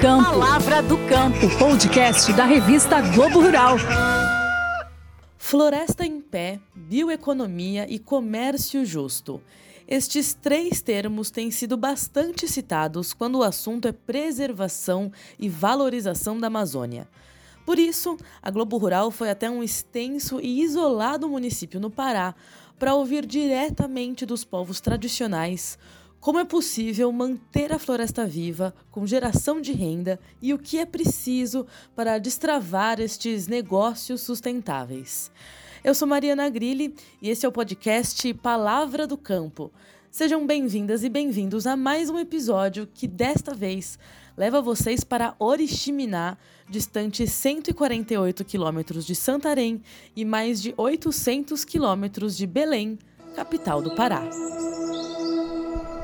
Campo. Palavra do Campo. O podcast da revista Globo Rural. Floresta em pé, bioeconomia e comércio justo. Estes três termos têm sido bastante citados quando o assunto é preservação e valorização da Amazônia. Por isso, a Globo Rural foi até um extenso e isolado município no Pará para ouvir diretamente dos povos tradicionais como é possível manter a floresta viva com geração de renda e o que é preciso para destravar estes negócios sustentáveis. Eu sou Mariana Grilli e esse é o podcast Palavra do Campo. Sejam bem-vindas e bem-vindos a mais um episódio que desta vez leva vocês para Oriximiná, distante 148 quilômetros de Santarém e mais de 800 quilômetros de Belém, capital do Pará.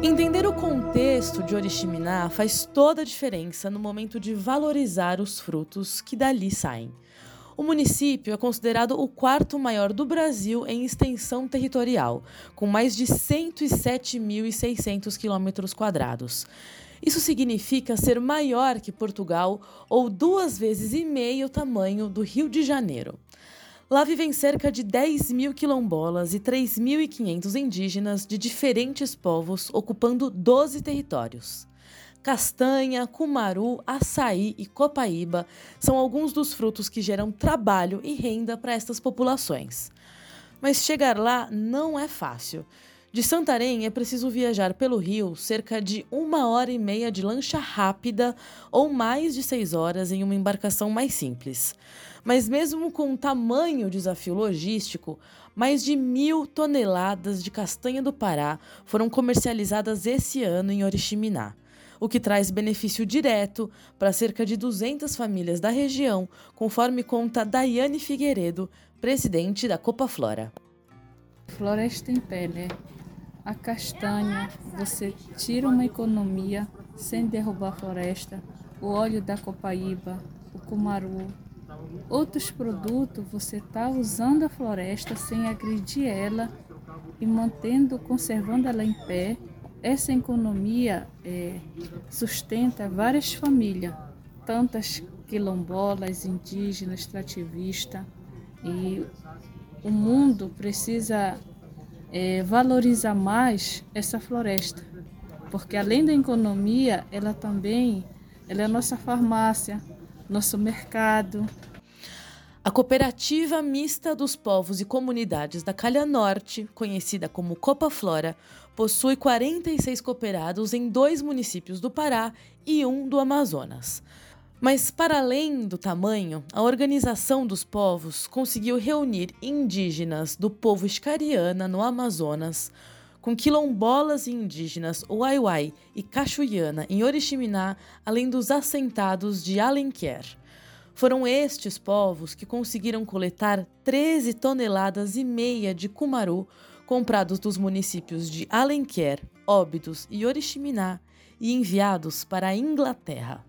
Entender o contexto de Oriximiná faz toda a diferença no momento de valorizar os frutos que dali saem. O município é considerado o quarto maior do Brasil em extensão territorial, com mais de 107.600 quilômetros quadrados. Isso significa ser maior que Portugal ou duas vezes e meio o tamanho do Rio de Janeiro. Lá vivem cerca de 10 mil quilombolas e 3.500 indígenas de diferentes povos ocupando 12 territórios. Castanha, cumaru, açaí e copaíba são alguns dos frutos que geram trabalho e renda para estas populações. Mas chegar lá não é fácil. De Santarém é preciso viajar pelo rio cerca de uma hora e meia de lancha rápida ou mais de seis horas em uma embarcação mais simples. Mas mesmo com tamanho desafio logístico, mais de mil toneladas de castanha do Pará foram comercializadas esse ano em Oriximiná, o que traz benefício direto para cerca de 200 famílias da região, conforme conta Daiane Figueiredo, presidente da Copa Flora. Floresta em pé, né? A castanha, você tira uma economia sem derrubar a floresta. O óleo da copaíba, o cumaru, outros produtos, você está usando a floresta sem agredir ela e mantendo, conservando ela em pé. Essa economia é, sustenta várias famílias, tantas quilombolas, indígenas, extrativistas. E o mundo precisa é, valorizar mais essa floresta, porque além da economia, ela também ela é a nossa farmácia, nosso mercado. A Cooperativa Mista dos Povos e Comunidades da Calha Norte, conhecida como Copa Flora, possui 46 cooperados em dois municípios do Pará e um do Amazonas. Mas, para além do tamanho, a organização dos povos conseguiu reunir indígenas do povo Iscariana no Amazonas, com quilombolas e indígenas Uaiuai e Cachuiana em Oriximiná, além dos assentados de Alenquer. Foram estes povos que conseguiram coletar 13 toneladas e meia de cumaru comprados dos municípios de Alenquer, Óbidos e Oriximiná e enviados para a Inglaterra.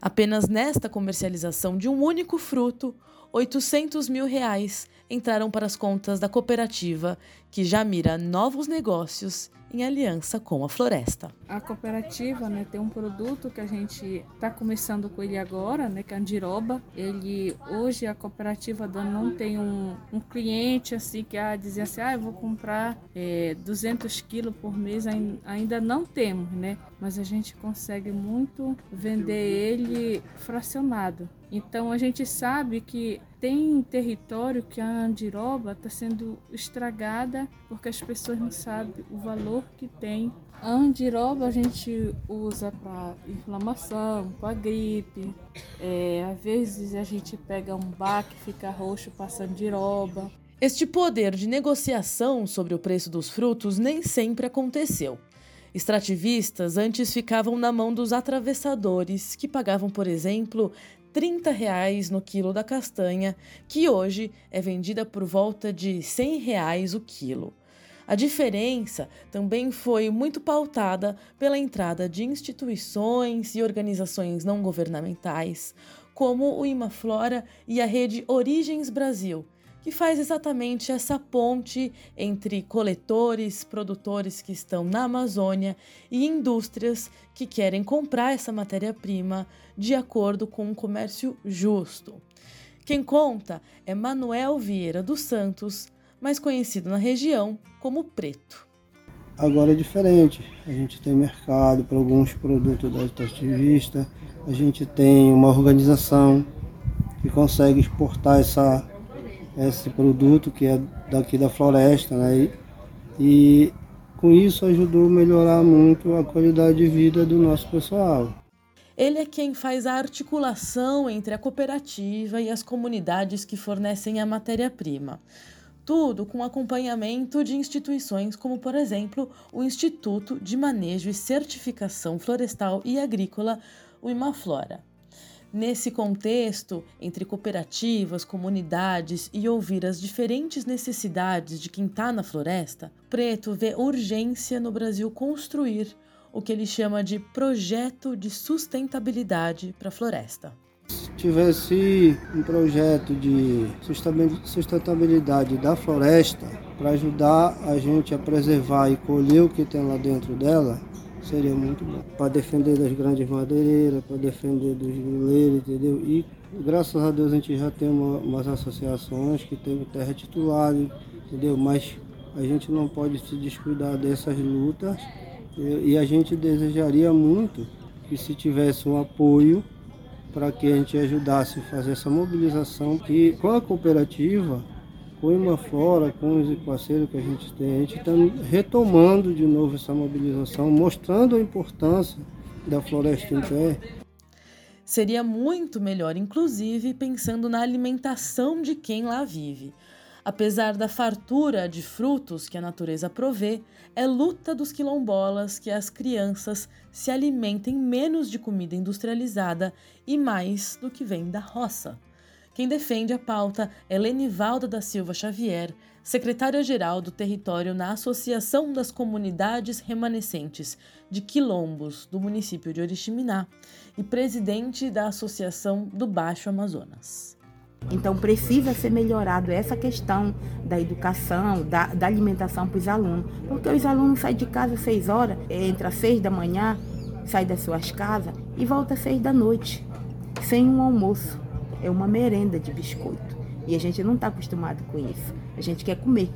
Apenas nesta comercialização de um único fruto, 800 mil reais entraram para as contas da cooperativa, que já mira novos negócios em aliança com a floresta. A cooperativa né, tem um produto que a gente está começando com ele agora, né, que é Andiroba. Ele, hoje a cooperativa não tem um, um cliente assim que ah, dizia assim, ah, eu vou comprar é, 200 quilos por mês, ainda não temos, né? Mas a gente consegue muito vender ele fracionado. Então a gente sabe que tem território que a andiroba está sendo estragada porque as pessoas não sabem o valor que tem. A andiroba a gente usa para inflamação, para gripe. É, às vezes a gente pega um baque, fica roxo, passa andiroba. Este poder de negociação sobre o preço dos frutos nem sempre aconteceu. Extrativistas antes ficavam na mão dos atravessadores, que pagavam, por exemplo, 30 reais no quilo da castanha, que hoje é vendida por volta de 100 reais o quilo. A diferença também foi muito pautada pela entrada de instituições e organizações não governamentais, como o Imaflora e a rede Origens Brasil, que faz exatamente essa ponte entre coletores, produtores que estão na Amazônia e indústrias que querem comprar essa matéria-prima de acordo com um comércio justo. Quem conta é Manuel Vieira dos Santos, mais conhecido na região como Preto. Agora é diferente, a gente tem mercado para alguns produtos da extrativista, a gente tem uma organização que consegue exportar essa esse produto que é daqui da floresta, né? E, e com isso ajudou a melhorar muito a qualidade de vida do nosso pessoal. Ele é quem faz a articulação entre a cooperativa e as comunidades que fornecem a matéria-prima. Tudo com acompanhamento de instituições como, por exemplo, o Instituto de Manejo e Certificação Florestal e Agrícola, o Imaflora. Nesse contexto, entre cooperativas, comunidades e ouvir as diferentes necessidades de quem está na floresta, Preto vê urgência no Brasil construir o que ele chama de projeto de sustentabilidade para a floresta. Se tivesse um projeto de sustentabilidade da floresta para ajudar a gente a preservar e colher o que tem lá dentro dela, seria muito bom. Para defender das grandes madeireiras, para defender dos vileiros, entendeu? E graças a Deus a gente já tem uma, umas associações que tem terra titular, entendeu? Mas a gente não pode se descuidar dessas lutas e, e a gente desejaria muito que se tivesse um apoio para que a gente ajudasse a fazer essa mobilização que com a cooperativa com uma flora, com os parceiros que a gente tem, a gente está retomando de novo essa mobilização, mostrando a importância da floresta em pé. Seria muito melhor, inclusive, pensando na alimentação de quem lá vive. Apesar da fartura de frutos que a natureza provê, é luta dos quilombolas que as crianças se alimentem menos de comida industrializada e mais do que vem da roça. Quem defende a pauta é Lenivalda da Silva Xavier, secretária-geral do território na Associação das Comunidades Remanescentes de Quilombos do município de Oriximiná e presidente da Associação do Baixo Amazonas. Então precisa ser melhorado essa questão da educação, da, da alimentação para os alunos. Porque os alunos saem de casa às 6 horas, entra às 6 da manhã, sai das suas casas e volta às 6 da noite, sem um almoço é uma merenda de biscoito. E a gente não está acostumado com isso. A gente quer comer,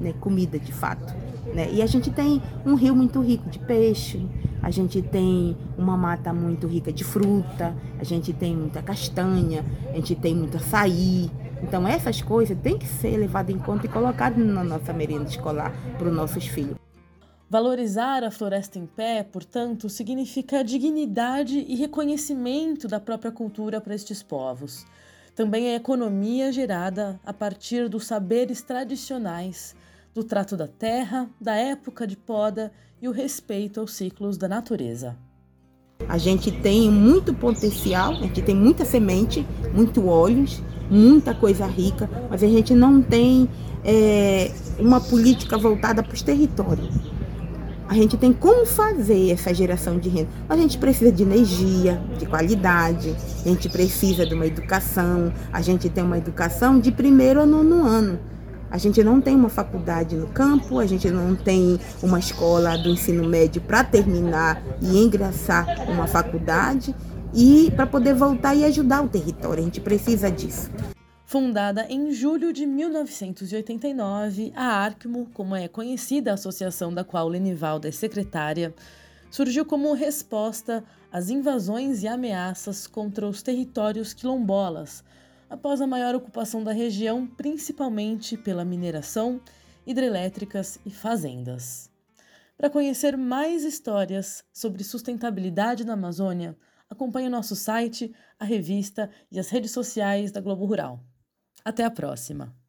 né? Comida de fato. Né? E a gente tem um rio muito rico de peixe, a gente tem uma mata muito rica de fruta, a gente tem muita castanha, a gente tem muito açaí. Então essas coisas têm que ser levadas em conta e colocadas na nossa merenda escolar para os nossos filhos. Valorizar a floresta em pé, portanto, significa dignidade e reconhecimento da própria cultura para estes povos. Também é economia gerada a partir dos saberes tradicionais, do trato da terra, da época de poda e o respeito aos ciclos da natureza. A gente tem muito potencial, a gente tem muita semente, muito óleos, muita coisa rica, mas a gente não tem é, uma política voltada para os territórios. A gente tem como fazer essa geração de renda. A gente precisa de energia, de qualidade, a gente precisa de uma educação, a gente tem uma educação de primeiro a nono ano. A gente não tem uma faculdade no campo, a gente não tem uma escola do ensino médio para terminar e ingressar uma faculdade e para poder voltar e ajudar o território. A gente precisa disso. Fundada em julho de 1989, a ARCMO, como é conhecida a associação da qual Lenivalda é secretária, surgiu como resposta às invasões e ameaças contra os territórios quilombolas, após a maior ocupação da região, principalmente pela mineração, hidrelétricas e fazendas. Para conhecer mais histórias sobre sustentabilidade na Amazônia, acompanhe o nosso site, a revista e as redes sociais da Globo Rural. Até a próxima!